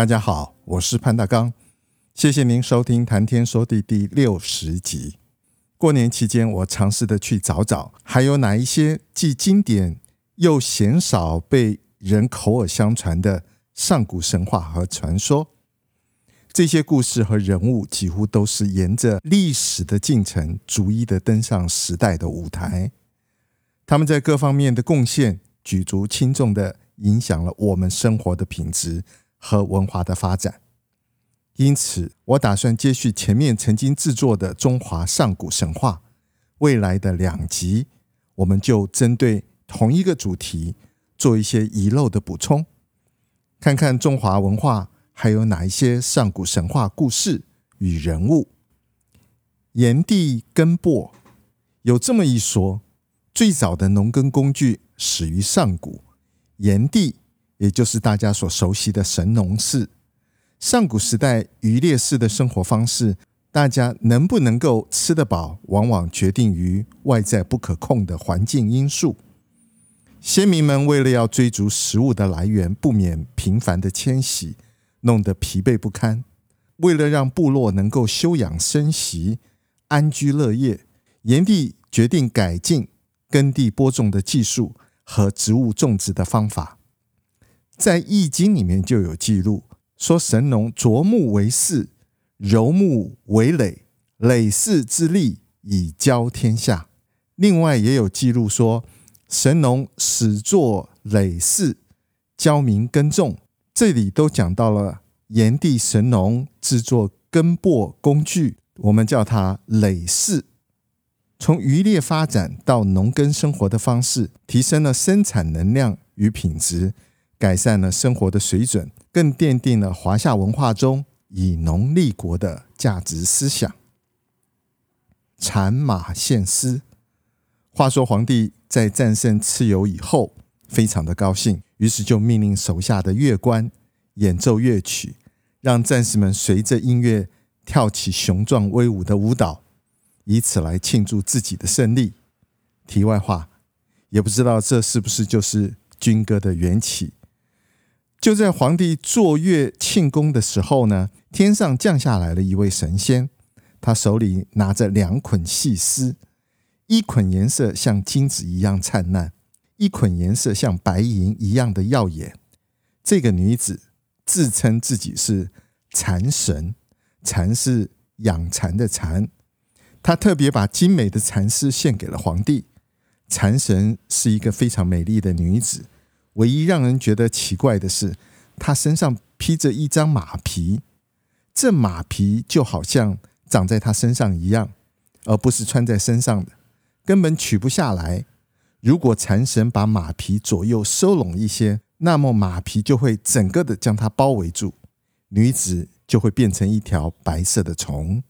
大家好，我是潘大刚，谢谢您收听《谈天说地》第六十集。过年期间，我尝试的去找找，还有哪一些既经典又鲜少被人口耳相传的上古神话和传说。这些故事和人物几乎都是沿着历史的进程，逐一的登上时代的舞台。他们在各方面的贡献举足轻重的影响了我们生活的品质。和文化的发展，因此我打算接续前面曾经制作的中华上古神话，未来的两集，我们就针对同一个主题做一些遗漏的补充，看看中华文化还有哪一些上古神话故事与人物。炎帝耕播，有这么一说，最早的农耕工具始于上古，炎帝。也就是大家所熟悉的神农氏，上古时代渔猎式的生活方式，大家能不能够吃得饱，往往决定于外在不可控的环境因素。先民们为了要追逐食物的来源，不免频繁的迁徙，弄得疲惫不堪。为了让部落能够休养生息、安居乐业，炎帝决定改进耕地播种的技术和植物种植的方法。在《易经》里面就有记录，说神农琢木为耜，揉木为耒，耒耜之利以教天下。另外也有记录说，神农始作耒耜，教民耕种。这里都讲到了炎帝神农制作耕播工具，我们叫它耒耜。从渔猎发展到农耕生活的方式，提升了生产能量与品质。改善了生活的水准，更奠定了华夏文化中以农立国的价值思想。产马献丝。话说皇帝在战胜蚩尤以后，非常的高兴，于是就命令手下的乐官演奏乐曲，让战士们随着音乐跳起雄壮威武的舞蹈，以此来庆祝自己的胜利。题外话，也不知道这是不是就是军歌的缘起。就在皇帝坐月庆功的时候呢，天上降下来了一位神仙，他手里拿着两捆细丝，一捆颜色像金子一样灿烂，一捆颜色像白银一样的耀眼。这个女子自称自己是蚕神，蚕是养蚕的蚕，她特别把精美的蚕丝献给了皇帝。蚕神是一个非常美丽的女子。唯一让人觉得奇怪的是，他身上披着一张马皮，这马皮就好像长在他身上一样，而不是穿在身上的，根本取不下来。如果蚕神把马皮左右收拢一些，那么马皮就会整个的将它包围住，女子就会变成一条白色的虫，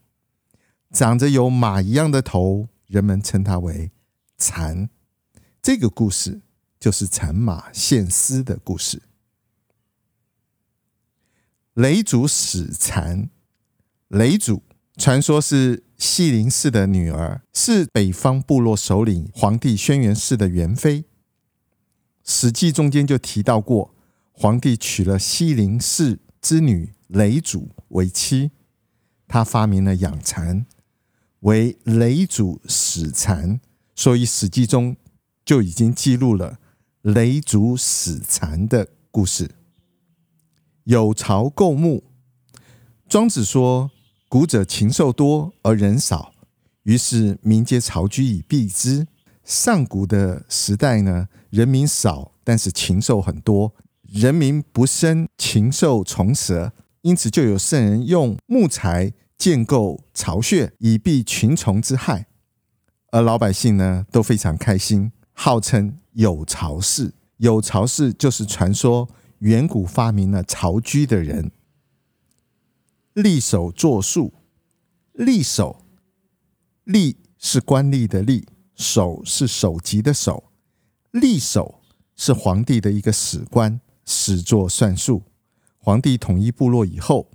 长着有马一样的头，人们称它为蚕。这个故事。就是产马献丝的故事。雷祖使蚕，雷祖传说是西陵氏的女儿，是北方部落首领黄帝轩辕氏的元妃。《史记》中间就提到过，皇帝娶了西陵氏之女雷祖为妻，他发明了养蚕，为雷祖使蚕，所以《史记》中就已经记录了。耒祖使蚕的故事。有巢构木。庄子说：“古者禽兽多而人少，于是民皆巢居以避之。”上古的时代呢，人民少，但是禽兽很多，人民不生禽兽虫蛇，因此就有圣人用木材建构巢穴，以避群虫之害，而老百姓呢都非常开心。号称有巢氏。有巢氏就是传说远古发明了巢居的人。立首作数，立首，立是官吏的吏，首是首级的首。立首是皇帝的一个史官，史作算术。皇帝统一部落以后，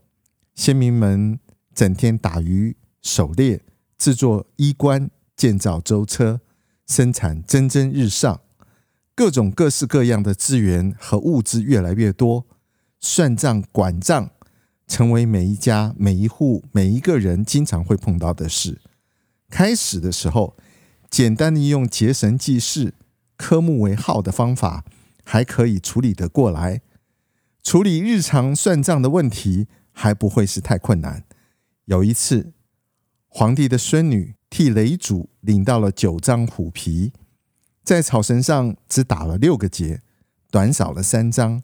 先民们整天打鱼、狩猎、制作衣冠、建造舟车，生产蒸蒸日上，各种各式各样的资源和物资越来越多，算账管账。成为每一家、每一户、每一个人经常会碰到的事。开始的时候，简单的用结绳记事、科目为号的方法，还可以处理得过来。处理日常算账的问题，还不会是太困难。有一次，皇帝的孙女替累主领到了九张虎皮，在草绳上只打了六个结，短少了三张，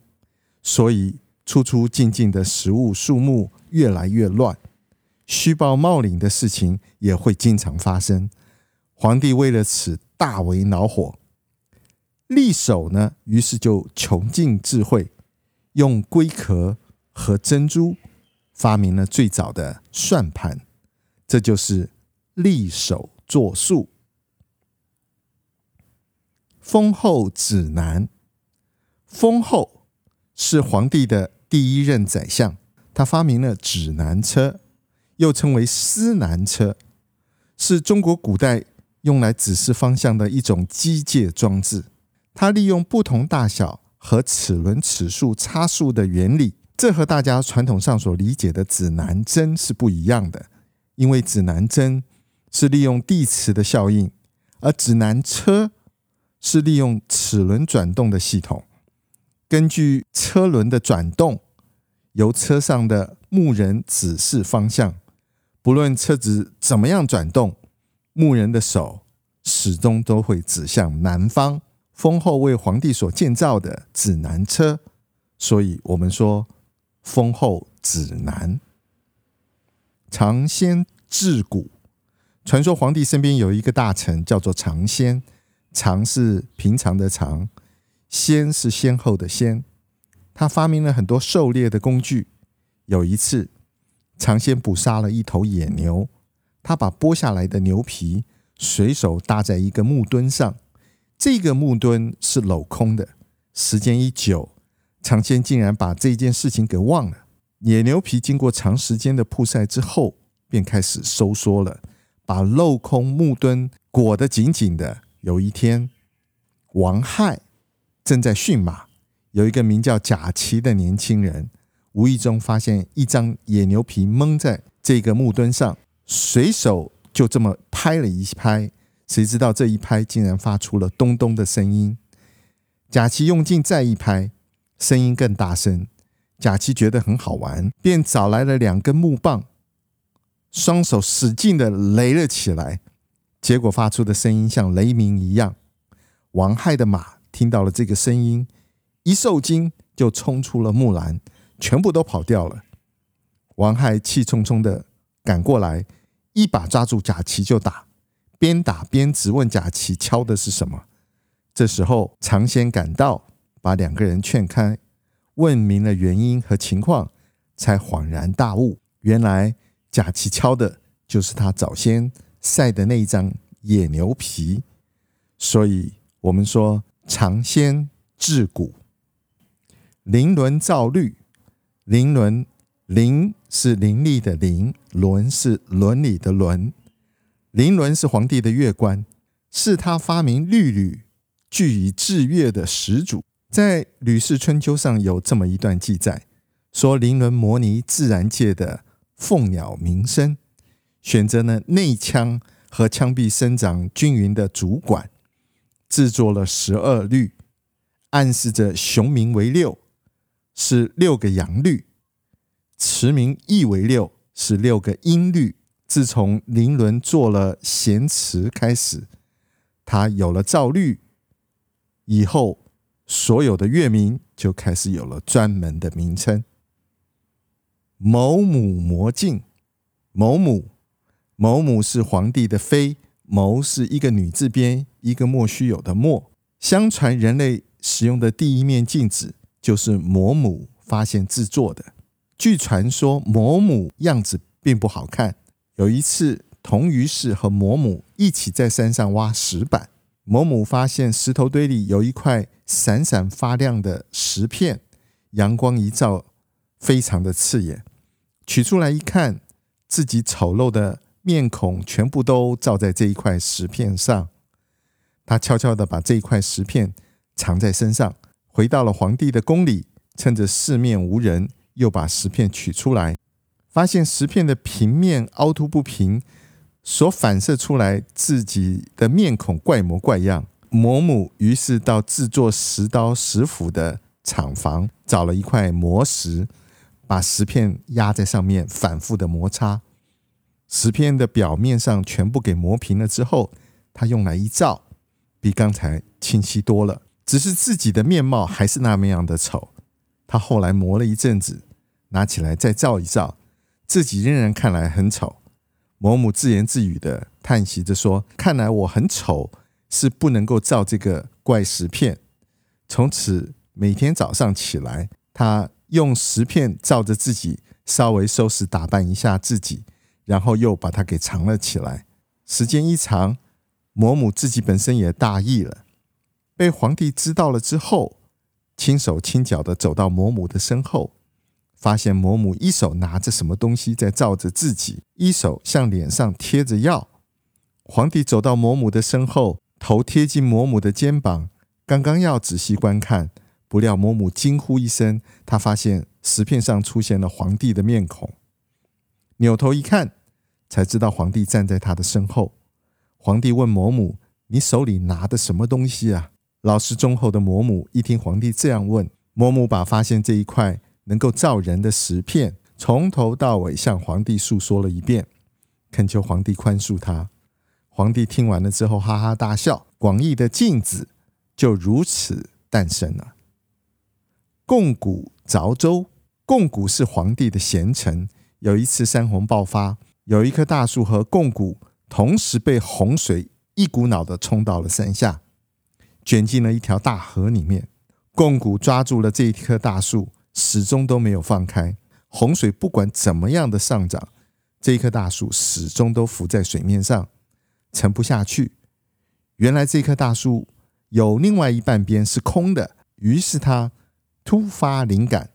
所以。出出进进的食物数目越来越乱，虚报冒领的事情也会经常发生。皇帝为了此大为恼火，櫟首呢，于是就穷尽智慧，用龟壳和珍珠发明了最早的算盘，这就是櫟首作数。封后指南，封后是皇帝的。第一任宰相，他发明了指南车，又称为司南车，是中国古代用来指示方向的一种机械装置。它利用不同大小和齿轮齿数差数的原理，这和大家传统上所理解的指南针是不一样的。因为指南针是利用地磁的效应，而指南车是利用齿轮转动的系统。根据车轮的转动，由车上的牧人指示方向。不论车子怎么样转动，牧人的手始终都会指向南方。封后为皇帝所建造的指南车，所以我们说封后指南。尝鲜治古，传说皇帝身边有一个大臣叫做常仙，常是平常的常。先是先后的先，他发明了很多狩猎的工具。有一次，尝鲜捕杀了一头野牛，他把剥下来的牛皮随手搭在一个木墩上，这个木墩是镂空的。时间一久，尝鲜竟然把这件事情给忘了。野牛皮经过长时间的曝晒之后，便开始收缩了，把镂空木墩裹得紧紧的。有一天，王亥。正在驯马，有一个名叫贾琦的年轻人，无意中发现一张野牛皮蒙在这个木墩上，随手就这么拍了一拍，谁知道这一拍竟然发出了咚咚的声音。贾琦用劲再一拍，声音更大声。贾琦觉得很好玩，便找来了两根木棒，双手使劲的擂了起来，结果发出的声音像雷鸣一样。王亥的马。听到了这个声音，一受惊就冲出了木栏，全部都跑掉了。王亥气冲冲的赶过来，一把抓住贾琦就打，边打边质问贾琦敲的是什么。这时候常先赶到，把两个人劝开，问明了原因和情况，才恍然大悟，原来贾琦敲的就是他早先晒的那一张野牛皮。所以我们说。尝鲜治蛊，伶伦造律。灵轮灵是伶俐的伶，伦是伦理的伦。灵轮是皇帝的乐官，是他发明律吕据以制乐的始祖。在《吕氏春秋》上有这么一段记载，说灵轮模拟自然界的凤鸟鸣声，选择呢内腔和腔壁生长均匀的主管。制作了十二律，暗示着雄鸣为六，是六个阳律；驰鸣亦为六，是六个阴律。自从林伦做了弦词开始，他有了造律以后，所有的乐名就开始有了专门的名称。某母魔镜，某母，某母是皇帝的妃。谋是一个女字边，一个莫须有的莫。相传人类使用的第一面镜子就是魔母发现制作的。据传说，魔母样子并不好看。有一次，童于氏和魔母一起在山上挖石板，魔母发现石头堆里有一块闪闪发亮的石片，阳光一照，非常的刺眼。取出来一看，自己丑陋的面孔全部都照在这一块石片上。他悄悄地把这一块石片藏在身上，回到了皇帝的宫里，趁着四面无人，又把石片取出来，发现石片的平面凹凸不平，所反射出来自己的面孔怪模怪样。魔母于是到制作石刀石斧的厂房，找了一块磨石。把石片压在上面，反复的摩擦，石片的表面上全部给磨平了之后，他用来一照，比刚才清晰多了。只是自己的面貌还是那么样的丑。他后来磨了一阵子，拿起来再照一照，自己仍然看来很丑。魔母自言自语的叹息着说：“看来我很丑，是不能够照这个怪石片。”从此每天早上起来，他。用石片照着自己，稍微收拾打扮一下自己，然后又把它给藏了起来。时间一长，魔母自己本身也大意了，被皇帝知道了之后，轻手轻脚的走到魔母的身后，发现魔母一手拿着什么东西在照着自己，一手向脸上贴着药。皇帝走到魔母的身后，头贴近魔母的肩膀，刚刚要仔细观看。不料魔母惊呼一声，他发现石片上出现了皇帝的面孔，扭头一看，才知道皇帝站在他的身后。皇帝问魔母：“你手里拿的什么东西啊？”老实忠厚的魔母一听皇帝这样问，魔母把发现这一块能够造人的石片从头到尾向皇帝诉说了一遍，恳求皇帝宽恕他。皇帝听完了之后哈哈大笑，广义的镜子就如此诞生了。共古凿州，共古是皇帝的贤臣。有一次山洪爆发，有一棵大树和共古同时被洪水一股脑的冲到了山下，卷进了一条大河里面。共古抓住了这一棵大树，始终都没有放开。洪水不管怎么样的上涨，这一棵大树始终都浮在水面上，沉不下去。原来这棵大树有另外一半边是空的，于是他。突发灵感，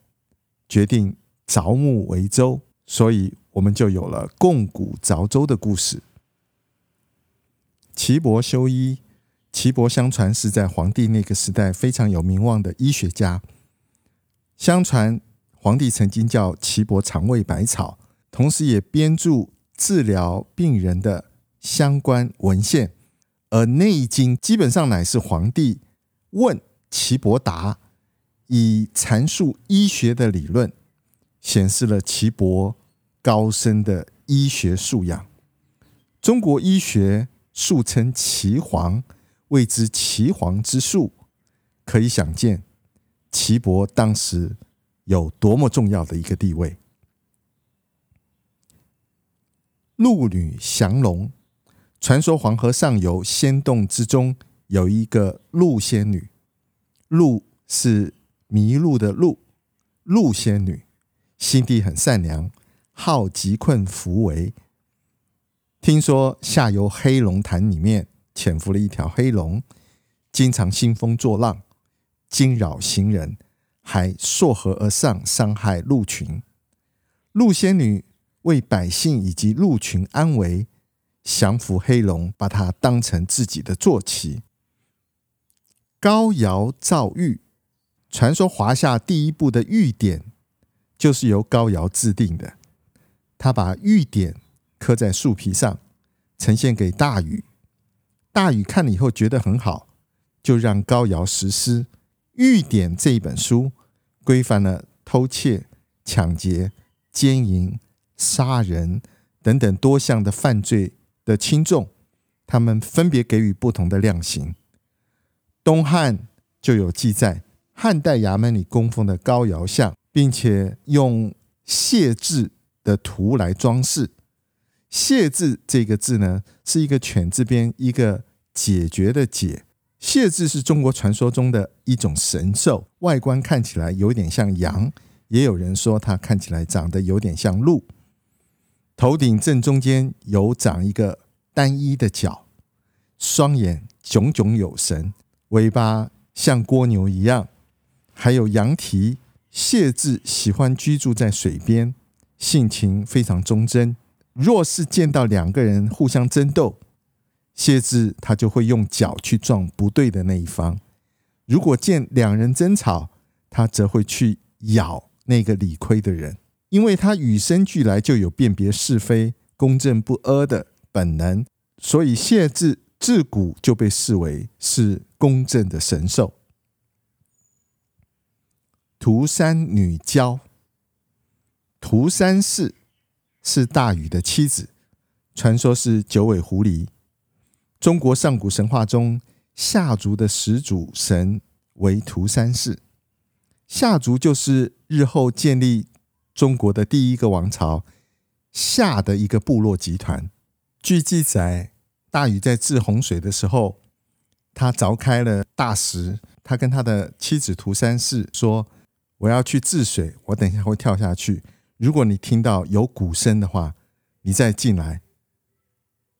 决定凿木为舟，所以我们就有了共古凿舟的故事。岐伯修医，岐伯相传是在黄帝那个时代非常有名望的医学家。相传黄帝曾经叫岐伯尝味百草，同时也编著治疗病人的相关文献，而《内经》基本上乃是黄帝问岐伯答。以阐述医学的理论，显示了岐伯高深的医学素养。中国医学素称岐黄，谓之岐黄之术，可以想见岐伯当时有多么重要的一个地位。陆女降龙，传说黄河上游仙洞之中有一个陆仙女，陆是。迷路的路，陆仙女心地很善良，好疾困扶危。听说下游黑龙潭里面潜伏了一条黑龙，经常兴风作浪，惊扰行人，还溯河而上，伤害鹿群。陆仙女为百姓以及鹿群安危，降服黑龙，把它当成自己的坐骑。高瑶造玉。传说华夏第一部的玉典就是由高尧制定的。他把玉典刻在树皮上，呈现给大禹。大禹看了以后觉得很好，就让高尧实施玉典这一本书，规范了偷窃、抢劫、奸淫、杀人等等多项的犯罪的轻重，他们分别给予不同的量刑。东汉就有记载。汉代衙门里供奉的高窑像，并且用解字的图来装饰。解字这个字呢，是一个犬字边一个解决的解，谢字是中国传说中的一种神兽，外观看起来有点像羊，也有人说它看起来长得有点像鹿。头顶正中间有长一个单一的角，双眼炯炯有神，尾巴像蜗牛一样，还有羊蹄。谢字喜欢居住在水边，性情非常忠贞。若是见到两个人互相争斗，谢字他就会用脚去撞不对的那一方；如果见两人争吵，他则会去咬那个理亏的人，因为他与生俱来就有辨别是非、公正不阿的本能，所以谢字自古就被视为是公正的神兽。涂山女娇，涂山氏是大禹的妻子，传说是九尾狐狸。中国上古神话中，夏族的始祖神为涂山氏，夏族就是日后建立中国的第一个王朝夏的一个部落集团。据记载，大禹在治洪水的时候，他凿开了大石，他跟他的妻子涂山氏说：“我要去治水，我等一下会跳下去。如果你听到有鼓声的话，你再进来。”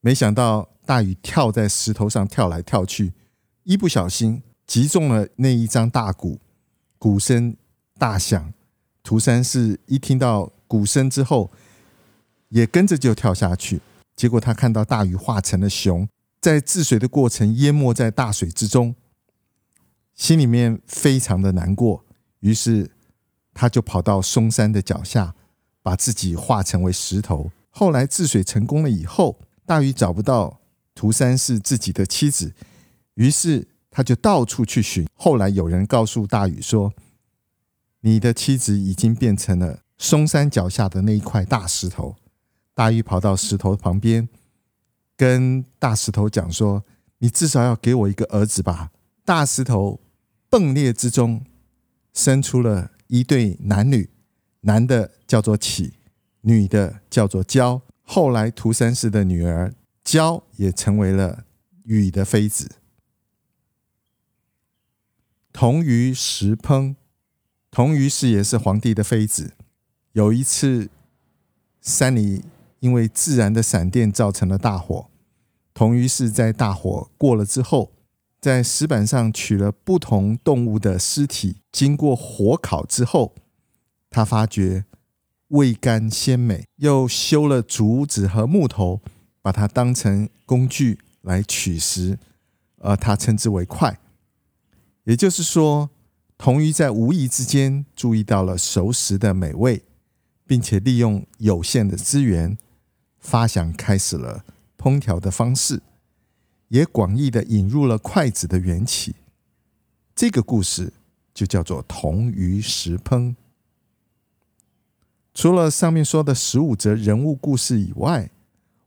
没想到。大雨跳在石头上跳来跳去，一不小心击中了那一张大鼓，鼓声大响。涂山氏一听到鼓声之后，也跟着就跳下去。结果他看到大雨化成了熊，在治水的过程淹没在大水之中，心里面非常的难过。于是他就跑到嵩山的脚下，把自己化成为石头。后来治水成功了以后，大禹找不到。涂山氏自己的妻子，于是他就到处去寻。后来有人告诉大禹说：“你的妻子已经变成了嵩山脚下的那一块大石头。”大禹跑到石头旁边，跟大石头讲说：“你至少要给我一个儿子吧。”大石头迸裂之中，生出了一对男女，男的叫做启，女的叫做娇。后来涂山氏的女儿。娇也成为了禹的妃子。同于石烹，同于是也是皇帝的妃子。有一次，山里因为自然的闪电造成了大火，同于是在大火过了之后，在石板上取了不同动物的尸体，经过火烤之后，他发觉味甘鲜美，又修了竹子和木头。把它当成工具来取食，而他称之为筷。也就是说，童于在无意之间注意到了熟食的美味，并且利用有限的资源，发想开始了烹调的方式，也广义的引入了筷子的缘起。这个故事就叫做铜鱼石烹。除了上面说的十五则人物故事以外，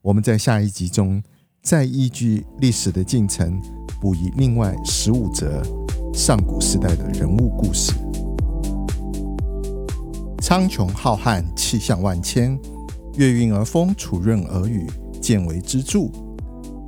我们在下一集中再依据历史的进程，补以另外十五则上古时代的人物故事。苍穹浩瀚，气象万千，月晕而风，础润而雨，见微知著。